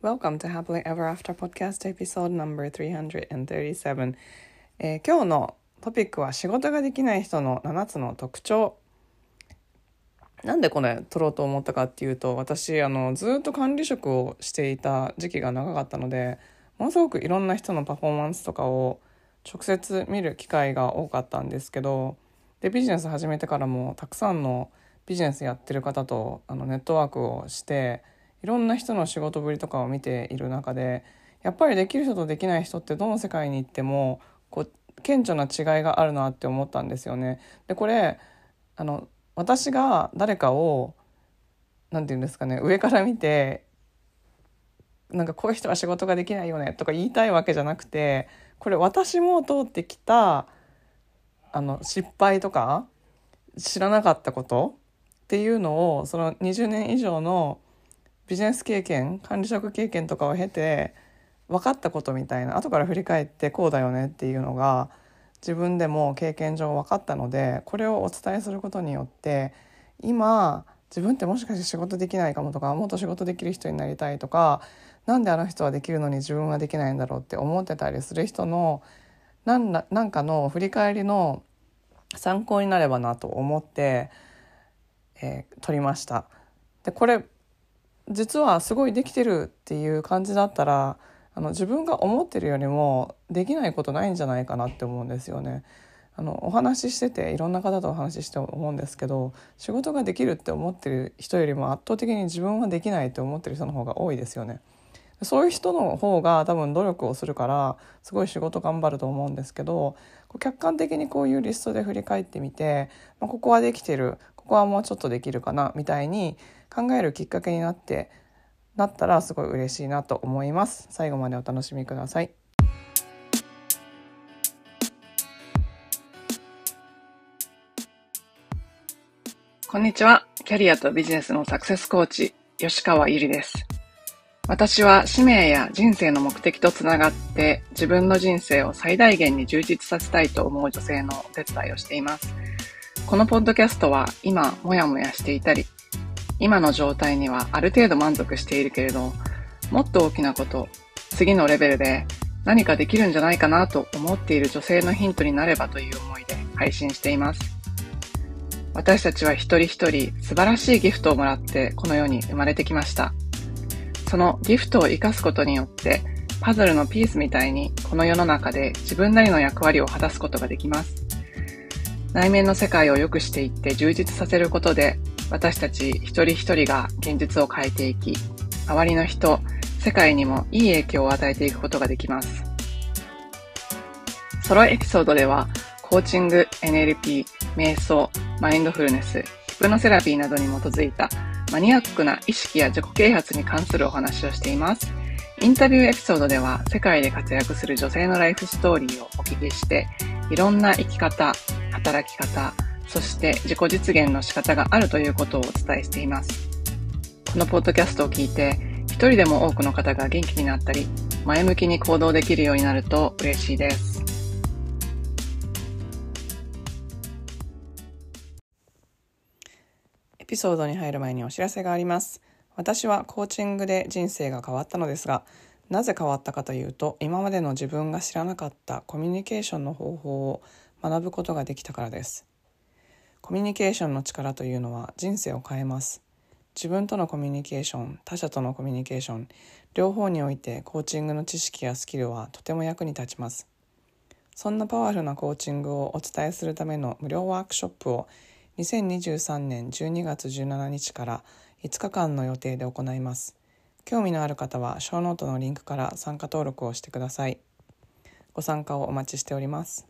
Welcome to Happily Ever After Podcast Episode number 337、えー今日のトピックは仕事ができない人の7つの特徴。なんでこれ撮ろうと思ったかっていうと私あのずっと管理職をしていた時期が長かったのでものすごくいろんな人のパフォーマンスとかを直接見る機会が多かったんですけどでビジネス始めてからもたくさんのビジネスやってる方とあのネットワークをしていろんな人の仕事ぶりとかを見ている中でやっぱりできる人とできない人ってどの世界に行ってもこう顕著な違いがあるなって思ったんですよね。でこれあの私が誰かをなんて言うんですかね上から見てなんかこういう人は仕事ができないよねとか言いたいわけじゃなくてこれ私も通ってきたあの失敗とか知らなかったことっていうのをその20年以上のビジネス経験管理職経験とかを経て分かったことみたいな後から振り返ってこうだよねっていうのが自分でも経験上分かったのでこれをお伝えすることによって今自分ってもしかして仕事できないかもとかもっと仕事できる人になりたいとかなんであの人はできるのに自分はできないんだろうって思ってたりする人のなんらなんかの振り返りの参考になればなと思って、えー撮りました。でこれ実はすごいできてるっていう感じだったらあの自分が思ってるよりもできないことないんじゃないかなって思うんですよね。あのお話ししてていろんな方とお話しして思うんですけど仕事ができるって思ってる人よりも圧倒的に自分はできないって思ってる人の方が多いですよね。そういう人の方が多分努力をするからすごい仕事頑張ると思うんですけど客観的にこういうリストで振り返ってみて、まあ、ここはできてるここはもうちょっとできるかなみたいに考えるきっかけになってなったらすごい嬉しいなと思います最後までお楽しみくださいこんにちは。キャリアとビジネスのサクセスコーチ、吉川ゆりです。私は使命や人生の目的とつながって自分の人生を最大限に充実させたいと思う女性のお手伝いをしています。このポッドキャストは今もやもやしていたり、今の状態にはある程度満足しているけれど、もっと大きなこと、次のレベルで何かできるんじゃないかなと思っている女性のヒントになればという思いで配信しています。私たちは一人一人素晴らしいギフトをもらってこの世に生まれてきました。そのギフトを活かすことによってパズルのピースみたいにこの世の中で自分なりの役割を果たすことができます。内面の世界を良くしていって充実させることで私たち一人一人が現実を変えていき、周りの人、世界にもいい影響を与えていくことができます。ソロエピソードではコーチング、NLP、瞑想、マインドフルネス、ヒプノセラピーなどに基づいたマニアックな意識や自己啓発に関するお話をしています。インタビューエピソードでは世界で活躍する女性のライフストーリーをお聞きして、いろんな生き方、働き方、そして自己実現の仕方があるということをお伝えしています。このポッドキャストを聞いて、一人でも多くの方が元気になったり、前向きに行動できるようになると嬉しいです。エピソードに入る前にお知らせがあります私はコーチングで人生が変わったのですがなぜ変わったかというと今までの自分が知らなかったコミュニケーションの方法を学ぶことができたからです。コミュニケーションの力というのは人生を変えます。自分とのコミュニケーション他者とのコミュニケーション両方においてコーチングの知識やスキルはとても役に立ちます。そんなパワフルなコーチングをお伝えするための無料ワークショップを2023年12月17日から5日間の予定で行います。興味のある方は、ショーノートのリンクから参加登録をしてください。ご参加をお待ちしております。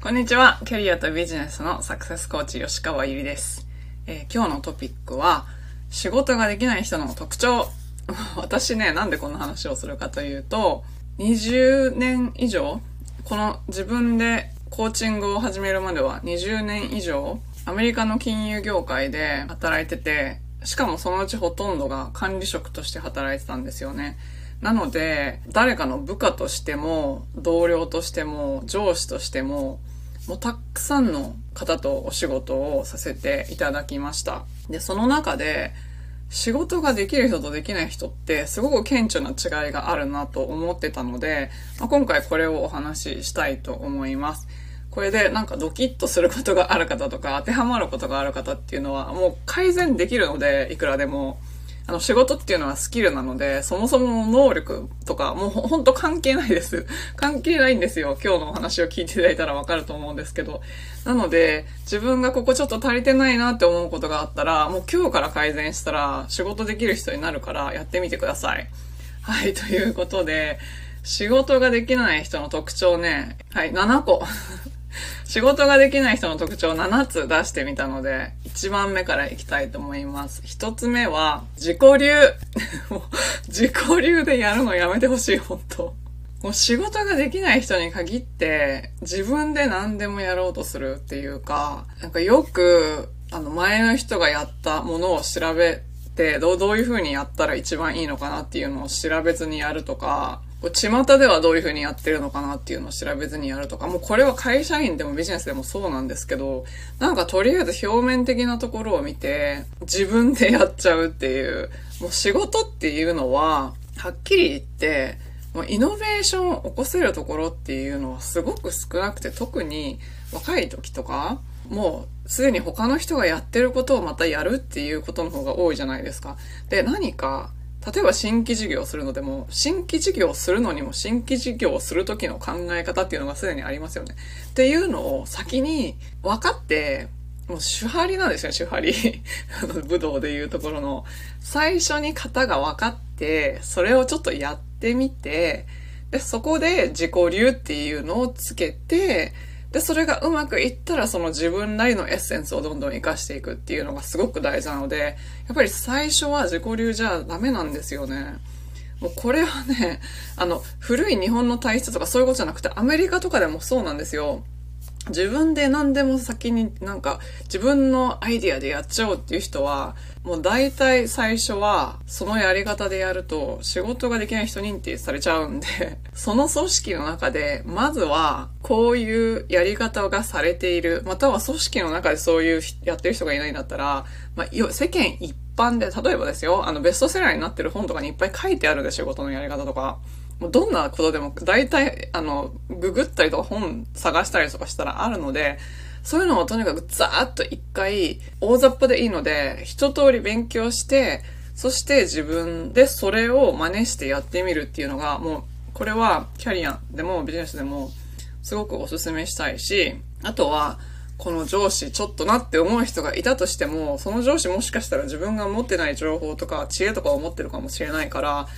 こんにちは。キャリアとビジネスのサクセスコーチ吉川ゆりです。えー今日のトピックは、仕事ができない人の特徴。私ね、なんでこんな話をするかというと、20年以上、この自分でコーチングを始めるまでは20年以上、アメリカの金融業界で働いてて、しかもそのうちほとんどが管理職として働いてたんですよね。なので、誰かの部下としても、同僚としても、上司としても、もうたくさんの方とお仕事をさせていただきました。で、その中で、仕事ができる人とできない人ってすごく顕著な違いがあるなと思ってたので、まあ、今回これをお話ししたいと思います。これでなんかドキッとすることがある方とか 当てはまることがある方っていうのはもう改善できるので、いくらでも。あの、仕事っていうのはスキルなので、そもそも能力とか、もうほんと関係ないです。関係ないんですよ。今日のお話を聞いていただいたらわかると思うんですけど。なので、自分がここちょっと足りてないなって思うことがあったら、もう今日から改善したら仕事できる人になるからやってみてください。はい、ということで、仕事ができない人の特徴ね、はい、7個。仕事ができない人の特徴を7つ出してみたので、1番目からいきたいと思います。1つ目は、自己流。自己流でやるのやめてほしい、本当もう仕事ができない人に限って、自分で何でもやろうとするっていうか、なんかよく、あの、前の人がやったものを調べて、どう、どういう風にやったら一番いいのかなっていうのを調べずにやるとか、こう巷ではどういう風にやってるのかなっていうのを調べずにやるとか、もうこれは会社員でもビジネスでもそうなんですけど、なんかとりあえず表面的なところを見て、自分でやっちゃうっていう、もう仕事っていうのは、はっきり言って、もうイノベーションを起こせるところっていうのはすごく少なくて、特に若い時とか、もうすでに他の人がやってることをまたやるっていうことの方が多いじゃないですか。で、何か例えば新規事業をするのでも、新規事業をするのにも新規事業をする時の考え方っていうのがすでにありますよね。っていうのを先に分かって、もう手張りなんですよね、手張り。あの、武道でいうところの。最初に型が分かって、それをちょっとやってみて、で、そこで自己流っていうのをつけて、で、それがうまくいったらその自分なりのエッセンスをどんどん活かしていくっていうのがすごく大事なので、やっぱり最初は自己流じゃダメなんですよね。もうこれはね、あの、古い日本の体質とかそういうことじゃなくて、アメリカとかでもそうなんですよ。自分で何でも先になんか自分のアイディアでやっちゃおうっていう人は、もう大体最初は、そのやり方でやると、仕事ができない人認定されちゃうんで、その組織の中で、まずは、こういうやり方がされている、または組織の中でそういうやってる人がいないんだったら、まあ、世間一般で、例えばですよ、あの、ベストセラーになってる本とかにいっぱい書いてあるで、仕事のやり方とか。もうどんなことでも、大体、あの、ググったりとか本探したりとかしたらあるので、そういうのをとにかくザーッと一回、大雑把でいいので、一通り勉強して、そして自分でそれを真似してやってみるっていうのが、もう、これはキャリアでもビジネスでもすごくお勧めしたいし、あとは、この上司ちょっとなって思う人がいたとしても、その上司もしかしたら自分が持ってない情報とか知恵とかを持ってるかもしれないから、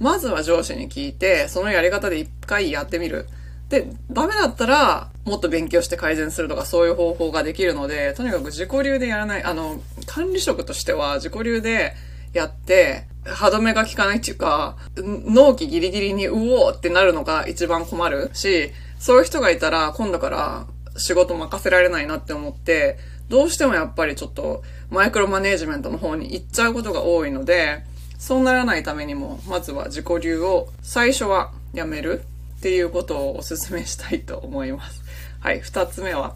まずは上司に聞いて、そのやり方で一回やってみる。で、ダメだったら、もっと勉強して改善するとか、そういう方法ができるので、とにかく自己流でやらない、あの、管理職としては自己流でやって、歯止めが効かないっていうか、納期ギリギリにうおーってなるのが一番困るし、そういう人がいたら、今度から仕事任せられないなって思って、どうしてもやっぱりちょっとマイクロマネージメントの方に行っちゃうことが多いので、そうならないためにも、まずは自己流を最初はやめる。っていうことをお勧めしたいと思います。はい、二つ目は、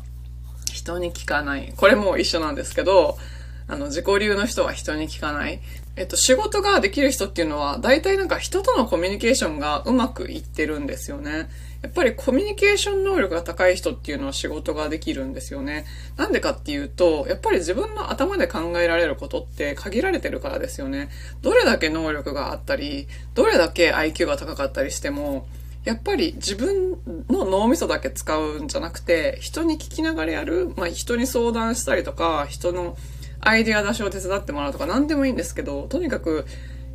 人に聞かない。これも一緒なんですけど、あの、自己流の人は人に聞かない。えっと、仕事ができる人っていうのは、大体なんか人とのコミュニケーションがうまくいってるんですよね。やっぱりコミュニケーション能力が高い人っていうのは仕事ができるんですよね。なんでかっていうと、やっぱり自分の頭で考えられることって限られてるからですよね。どれだけ能力があったり、どれだけ IQ が高かったりしても、やっぱり自分の脳みそだけ使うんじゃなくて、人に聞きながらやる、まあ人に相談したりとか、人のアイデア出しを手伝ってもらうとか何でもいいんですけど、とにかく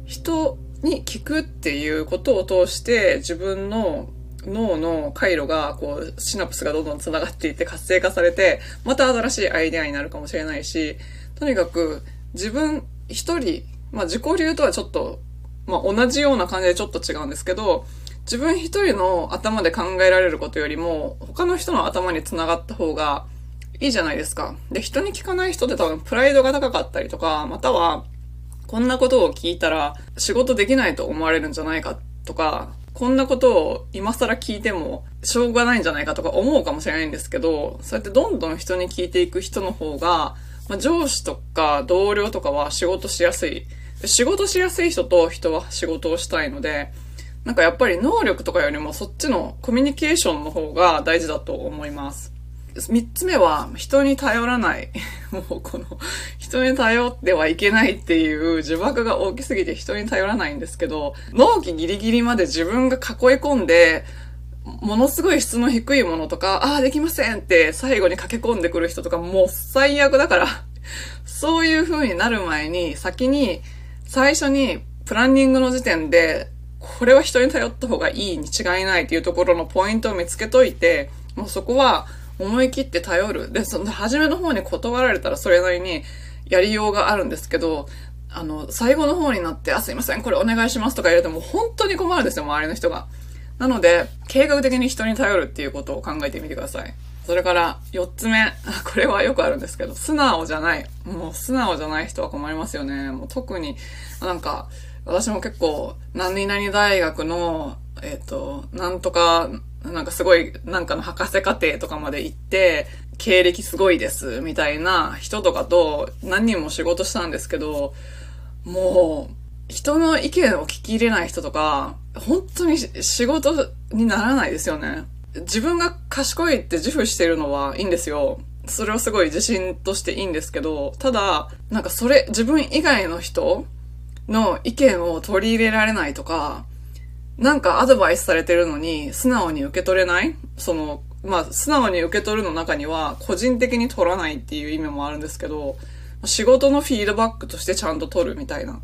人に聞くっていうことを通して自分の脳の回路がこうシナプスがどんどん繋がっていって活性化されて、また新しいアイデアになるかもしれないし、とにかく自分一人、まあ自己流とはちょっと、まあ同じような感じでちょっと違うんですけど、自分一人の頭で考えられることよりも、他の人の頭に繋がった方がいいじゃないですか。で、人に聞かない人って多分プライドが高かったりとか、または、こんなことを聞いたら仕事できないと思われるんじゃないかとか、こんなことを今更聞いてもしょうがないんじゃないかとか思うかもしれないんですけど、そうやってどんどん人に聞いていく人の方が、まあ、上司とか同僚とかは仕事しやすい仕事しやすい人と人は仕事をしたいので、なんかやっぱり能力とかよりもそっちのコミュニケーションの方が大事だと思います。三つ目は、人に頼らない。もうこの、人に頼ってはいけないっていう呪縛が大きすぎて人に頼らないんですけど、納期ギリギリまで自分が囲い込んで、ものすごい質の低いものとか、ああ、できませんって最後に駆け込んでくる人とかもう最悪だから そういう風になる前に、先に、最初にプランニングの時点で、これは人に頼った方がいいに違いないっていうところのポイントを見つけといて、もうそこは思い切って頼る。で、その初めの方に断られたらそれなりにやりようがあるんですけど、あの、最後の方になって、あ、すいません、これお願いしますとか言われても本当に困るんですよ、周りの人が。なので、計画的に人に頼るっていうことを考えてみてください。それから、四つ目。これはよくあるんですけど、素直じゃない。もう素直じゃない人は困りますよね。もう特に、なんか、私も結構、何々大学の、えっ、ー、と、なんとか、なんかすごい、なんかの博士課程とかまで行って、経歴すごいです、みたいな人とかと何人も仕事したんですけど、もう、人の意見を聞き入れない人とか、本当に仕事にならないですよね。自分が賢いって自負してるのはいいんですよ。それはすごい自信としていいんですけど、ただ、なんかそれ、自分以外の人の意見を取り入れられないとか、なんかアドバイスされてるのに素直に受け取れない？その、まあ、素直に受け取るの中には個人的に取らないっていう意味もあるんですけど、仕事のフィードバックとしてちゃんと取るみたいな。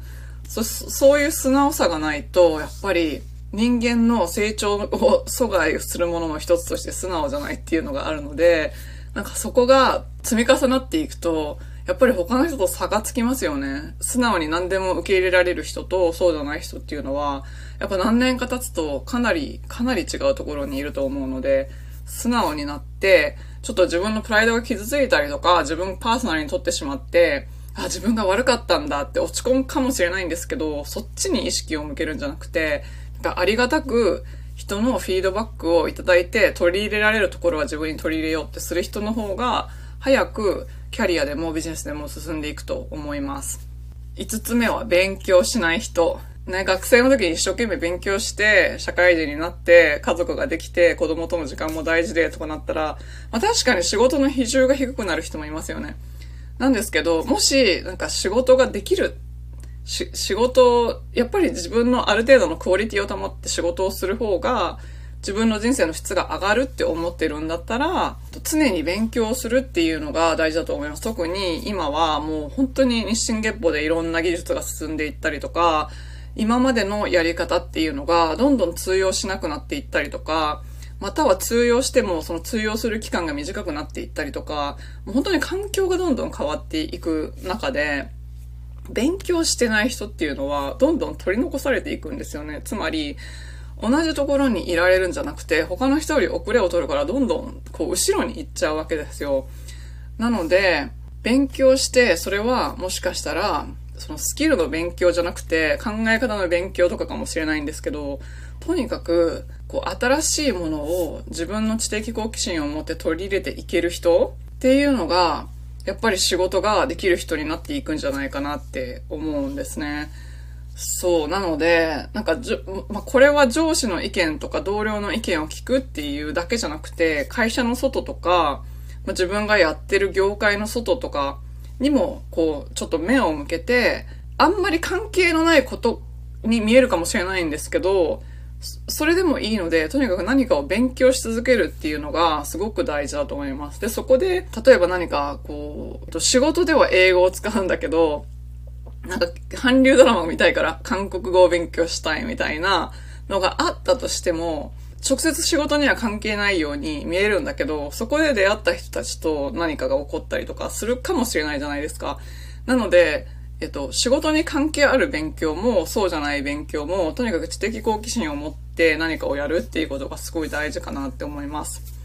そそういう素直さがないと、やっぱり人間の成長を阻害するものの一つとして素直じゃないっていうのがあるので、なんかそこが積み重なっていくと、やっぱり他の人と差がつきますよね。素直に何でも受け入れられる人とそうじゃない人っていうのは、やっぱ何年か経つとかなり、かなり違うところにいると思うので、素直になって、ちょっと自分のプライドが傷ついたりとか、自分パーソナルに取ってしまって、あ、自分が悪かったんだって落ち込むかもしれないんですけど、そっちに意識を向けるんじゃなくて、ありがたく人のフィードバックをいただいて取り入れられるところは自分に取り入れようってする人の方が、早くキャリアでもビジネスでも進んでいくと思います。5つ目は勉強しない人。ね、学生の時に一生懸命勉強して、社会人になって、家族ができて、子供との時間も大事でとかなったら、まあ確かに仕事の比重が低くなる人もいますよね。なんですけど、もし、なんか仕事ができる、仕事、やっぱり自分のある程度のクオリティを保って仕事をする方が、自分の人生の質が上がるって思ってるんだったら、常に勉強するっていうのが大事だと思います。特に今はもう本当に日進月歩でいろんな技術が進んでいったりとか、今までのやり方っていうのがどんどん通用しなくなっていったりとか、または通用してもその通用する期間が短くなっていったりとか、もう本当に環境がどんどん変わっていく中で、勉強してない人っていうのはどんどん取り残されていくんですよね。つまり、同じところにいられるんじゃなくて、他の人より遅れを取るからどんどんこう後ろに行っちゃうわけですよ。なので、勉強して、それはもしかしたら、そのスキルの勉強じゃなくて考え方の勉強とかかもしれないんですけど、とにかく、こう、新しいものを自分の知的好奇心を持って取り入れていける人っていうのが、やっぱり仕事ができる人になっていくんじゃないかなって思うんですね。そう、なので、なんかじょ、まあ、これは上司の意見とか同僚の意見を聞くっていうだけじゃなくて、会社の外とか、まあ、自分がやってる業界の外とかにも、こう、ちょっと目を向けて、あんまり関係のないことに見えるかもしれないんですけど、それでもいいので、とにかく何かを勉強し続けるっていうのがすごく大事だと思います。で、そこで、例えば何か、こう、仕事では英語を使うんだけど、なんか、韓流ドラマを見たいから韓国語を勉強したいみたいなのがあったとしても、直接仕事には関係ないように見えるんだけど、そこで出会った人たちと何かが起こったりとかするかもしれないじゃないですか。なので、えっと、仕事に関係ある勉強も、そうじゃない勉強も、とにかく知的好奇心を持って何かをやるっていうことがすごい大事かなって思います。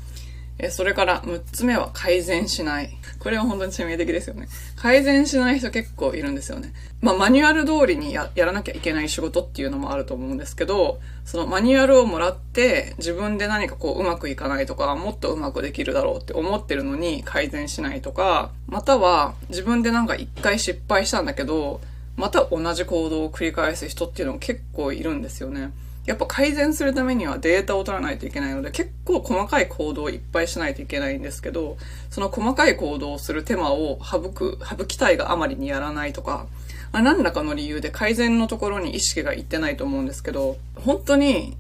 えそれから6つ目は改善しない。これは本当に致命的ですよね。改善しない人結構いるんですよね。まあマニュアル通りにやらなきゃいけない仕事っていうのもあると思うんですけど、そのマニュアルをもらって自分で何かこううまくいかないとか、もっとうまくできるだろうって思ってるのに改善しないとか、または自分でなんか一回失敗したんだけど、また同じ行動を繰り返す人っていうのが結構いるんですよね。やっぱ改善するためにはデータを取らないといけないので結構細かい行動をいっぱいしないといけないんですけどその細かい行動をする手間を省く省きたいがあまりにやらないとかまあ、何らかの理由で改善のところに意識がいってないと思うんですけど本当に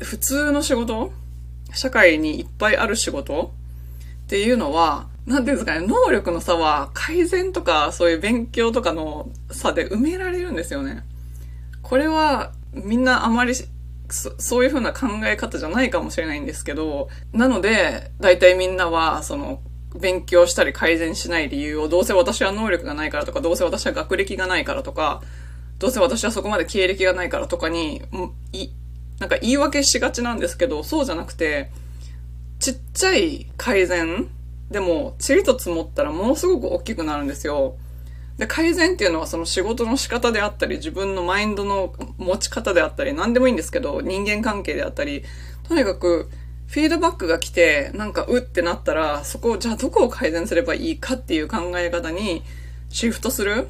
普通の仕事社会にいっぱいある仕事っていうのはなんていうんですかね、能力の差は改善とかそういう勉強とかの差で埋められるんですよね。これはみんなあまりそそういう風な考え方じゃないかもしれないんですけど、なので、大体みんなは、その、勉強したり改善しない理由を、どうせ私は能力がないからとか、どうせ私は学歴がないからとか、どうせ私はそこまで経歴がないからとかに、い、なんか言い訳しがちなんですけど、そうじゃなくて、ちっちゃい改善でも、チリと積もったらものすごく大きくなるんですよ。で、改善っていうのはその仕事の仕方であったり、自分のマインドの持ち方であったり、何でもいいんですけど、人間関係であったり、とにかく、フィードバックが来て、なんか、うってなったら、そこを、じゃあどこを改善すればいいかっていう考え方にシフトする。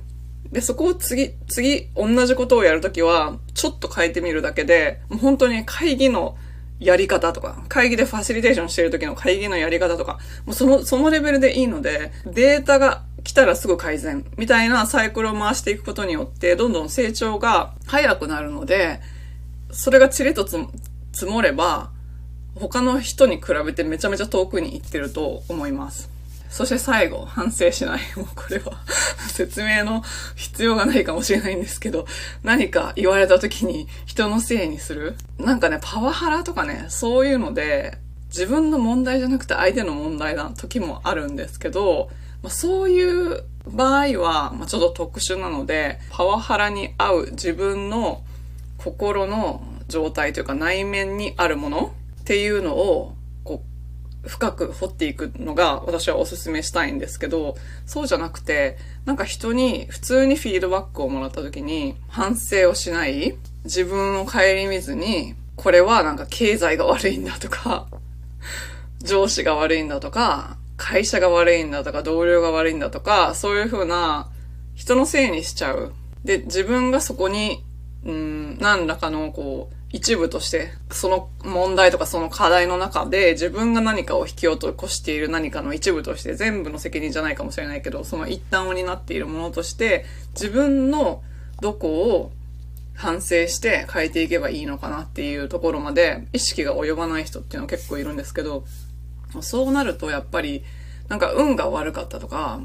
で、そこを次、次、同じことをやるときは、ちょっと変えてみるだけで、もう本当に会議のやり方とか、会議でファシリテーションしてる時の会議のやり方とか、もうその、そのレベルでいいので、データが来たらすぐ改善みたいなサイクルを回していくことによって、どんどん成長が早くなるので、それがチリと積もれば、他の人に比べてめちゃめちゃ遠くに行ってると思います。そして最後、反省しない。もうこれは説明の必要がないかもしれないんですけど、何か言われた時に人のせいにする。なんかね、パワハラとかね、そういうので、自分の問題じゃなくて相手の問題な時もあるんですけど、まあ、そういう場合は、まあ、ちょっと特殊なので、パワハラに合う自分の心の状態というか内面にあるものっていうのを、こう、深く掘っていくのが私はお勧めしたいんですけど、そうじゃなくて、なんか人に普通にフィードバックをもらった時に反省をしない、自分を顧みずに、これはなんか経済が悪いんだとか、上司が悪いんだとか、会社が悪いんだとか、同僚が悪いんだとか、そういうふうな人のせいにしちゃう。で、自分がそこに、うん、何らかのこう、一部として、その問題とかその課題の中で自分が何かを引き落としている何かの一部として全部の責任じゃないかもしれないけど、その一端を担っているものとして、自分のどこを反省して変えていけばいいのかなっていうところまで意識が及ばない人っていうのは結構いるんですけど、そうなるとやっぱり、なんか運が悪かったとか、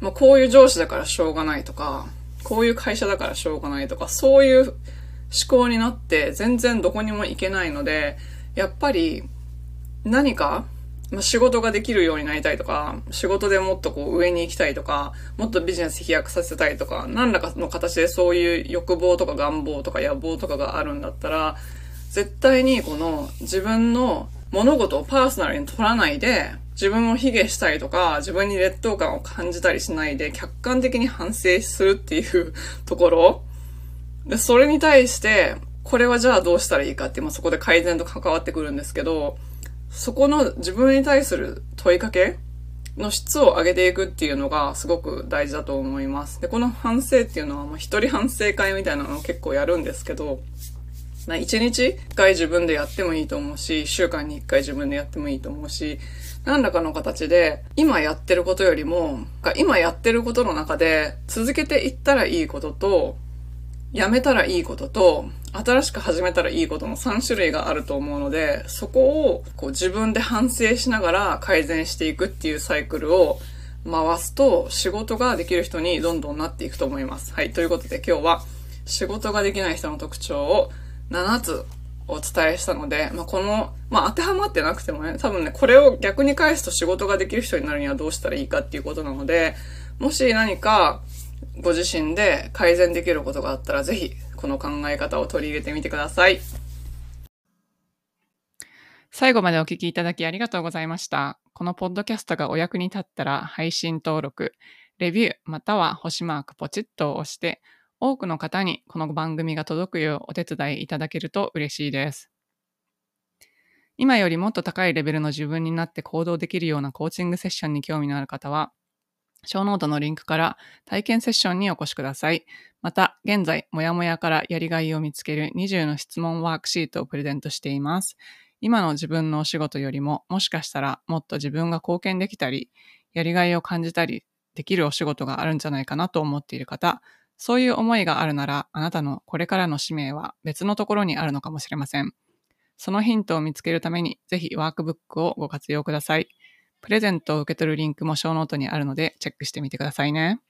まあ、こういう上司だからしょうがないとか、こういう会社だからしょうがないとか、そういう思考になって全然どこにも行けないので、やっぱり何か、まあ、仕事ができるようになりたいとか、仕事でもっとこう上に行きたいとか、もっとビジネス飛躍させたいとか、何らかの形でそういう欲望とか願望とか野望とかがあるんだったら、絶対にこの自分の物事をパーソナルに取らないで、自分を卑下したりとか、自分に劣等感を感じたりしないで、客観的に反省するっていう ところ。で、それに対して、これはじゃあどうしたらいいかって、まあ、そこで改善と関わってくるんですけど、そこの自分に対する問いかけの質を上げていくっていうのがすごく大事だと思います。で、この反省っていうのは、まあ、一人反省会みたいなのを結構やるんですけど、一日一回自分でやってもいいと思うし、週間に一回自分でやってもいいと思うし、何らかの形で、今やってることよりも、今やってることの中で、続けていったらいいことと、やめたらいいことと、新しく始めたらいいことの3種類があると思うので、そこをこう自分で反省しながら改善していくっていうサイクルを回すと、仕事ができる人にどんどんなっていくと思います。はい。ということで今日は、仕事ができない人の特徴を7つお伝えしたので、まあ、この、まあ、当てはまってなくてもね、多分ね、これを逆に返すと仕事ができる人になるにはどうしたらいいかっていうことなので、もし何かご自身で改善できることがあったら、ぜひ、この考え方を取り入れてみてください。最後までお聞きいただきありがとうございました。このポッドキャストがお役に立ったら、配信登録、レビュー、または星マークポチッと押して、多くの方にこの番組が届くようお手伝いいただけると嬉しいです。今よりもっと高いレベルの自分になって行動できるようなコーチングセッションに興味のある方は、ショーノートのリンクから体験セッションにお越しください。また、現在、もやもやからやりがいを見つける20の質問ワークシートをプレゼントしています。今の自分のお仕事よりも、もしかしたらもっと自分が貢献できたり、やりがいを感じたりできるお仕事があるんじゃないかなと思っている方、そういう思いがあるなら、あなたのこれからの使命は別のところにあるのかもしれません。そのヒントを見つけるために、ぜひワークブックをご活用ください。プレゼントを受け取るリンクもショーノートにあるので、チェックしてみてくださいね。